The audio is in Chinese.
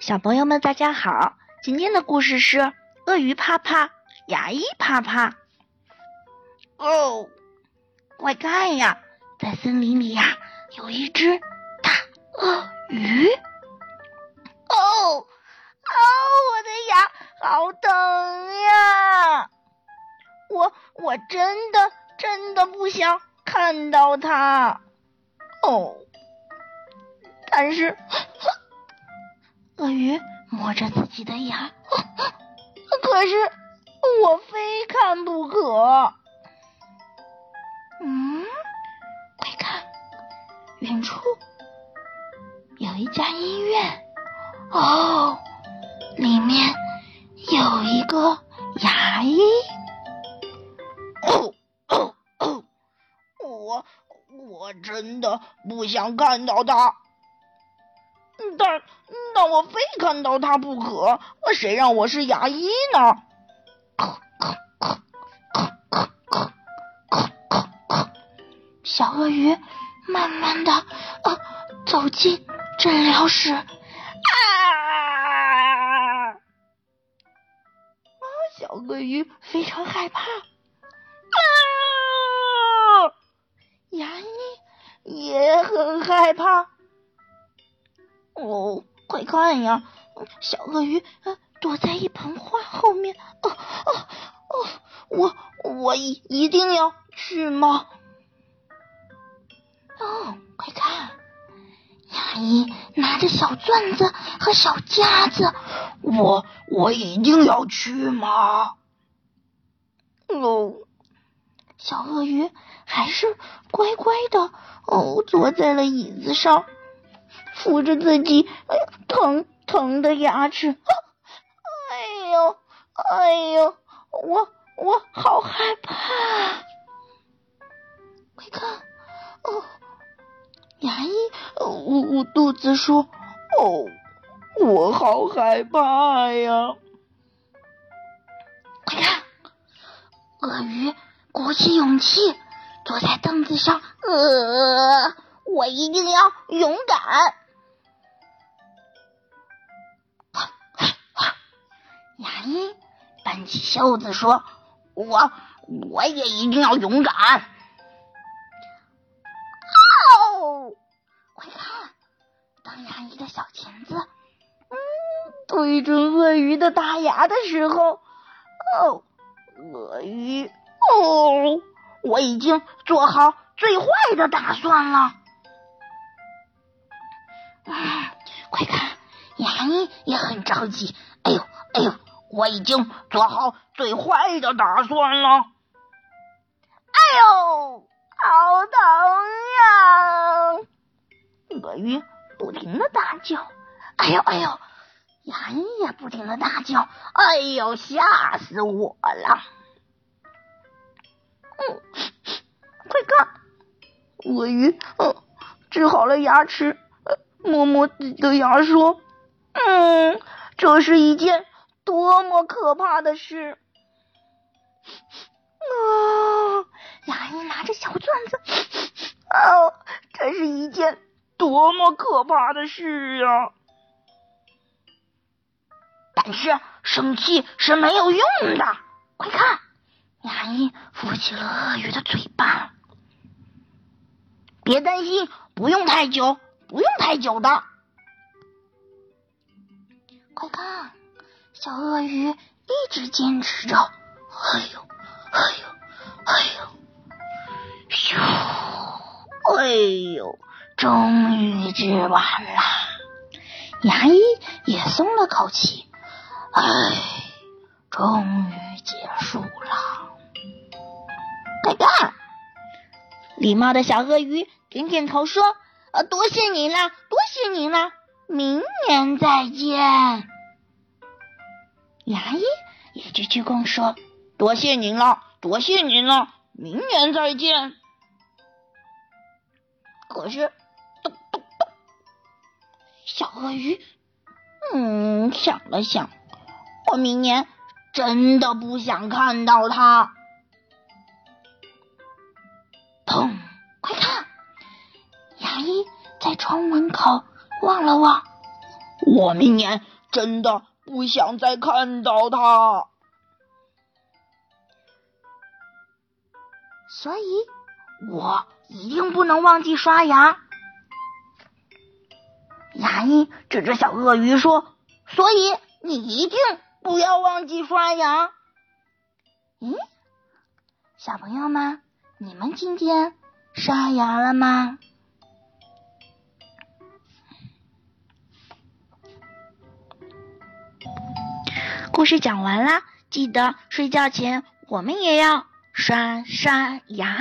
小朋友们，大家好！今天的故事是鳄鱼怕怕，牙医怕怕。哦，快看呀，在森林里呀，有一只大鳄鱼。哦，哦，我的牙好疼呀！我我真的真的不想看到它。哦，但是。鳄鱼摸着自己的牙，可是我非看不可。嗯，快看，远处有一家医院，哦，里面有一个牙医。我我真的不想看到他。但但我非看到他不可，谁让我是牙医呢？小鳄鱼慢慢的呃走进诊疗室，啊！小鳄鱼非常害怕，啊！牙医也很害怕。哦，快看呀！小鳄鱼躲在一盆花后面。哦哦哦！我我一一定要去吗？哦，快看！牙医拿着小钻子和小夹子。我我一定要去吗？哦，小鳄鱼还是乖乖的哦，坐在了椅子上。扶着自己，哎呀，疼疼的牙齿，哎呦，哎呦，我我好害怕！快看，哦，牙医捂捂肚子说：“哦，我好害怕呀！”快看，鳄鱼鼓起勇气坐在凳子上，呃，我一定要勇敢。牙医搬起袖子说：“我我也一定要勇敢。”哦，快看，当牙医的小钳子嗯对准鳄鱼的大牙的时候，哦，鳄鱼哦，我已经做好最坏的打算了。啊，快看，牙医也很着急。哎呦，哎呦！我已经做好最坏的打算了。哎呦，好疼呀！鳄鱼不停的大叫。哎呦，哎呦！牙医也不停的大叫。哎呦，吓死我了！嗯，快看，鳄鱼嗯治好了牙齿，摸摸自己的牙说：“嗯，这是一件。”多么可怕的事！啊，牙医拿着小钻子，哦，这是一件多么可怕的事呀！但是生气是没有用的。快看，牙医扶起了鳄鱼的嘴巴。别担心，不用太久，不用太久的。快看。小鳄鱼一直坚持着，哎呦，哎呦，哎呦，咻，哎呦，终于治完了，牙医也松了口气，哎，终于结束了。快看，礼貌的小鳄鱼点点头说：“呃，多谢您了，多谢您了，明年再见。”牙医也鞠鞠躬说：“多谢您了，多谢您了，明年再见。”可是，咚咚咚，小鳄鱼嗯想了想，我明年真的不想看到他。砰！快看，牙医在窗门口望了望，我明年真的不想再看到他。所以，我一定不能忘记刷牙。牙医指着小鳄鱼说：“所以你一定不要忘记刷牙。”咦，小朋友们，你们今天刷牙了吗？故事讲完啦，记得睡觉前我们也要刷刷牙。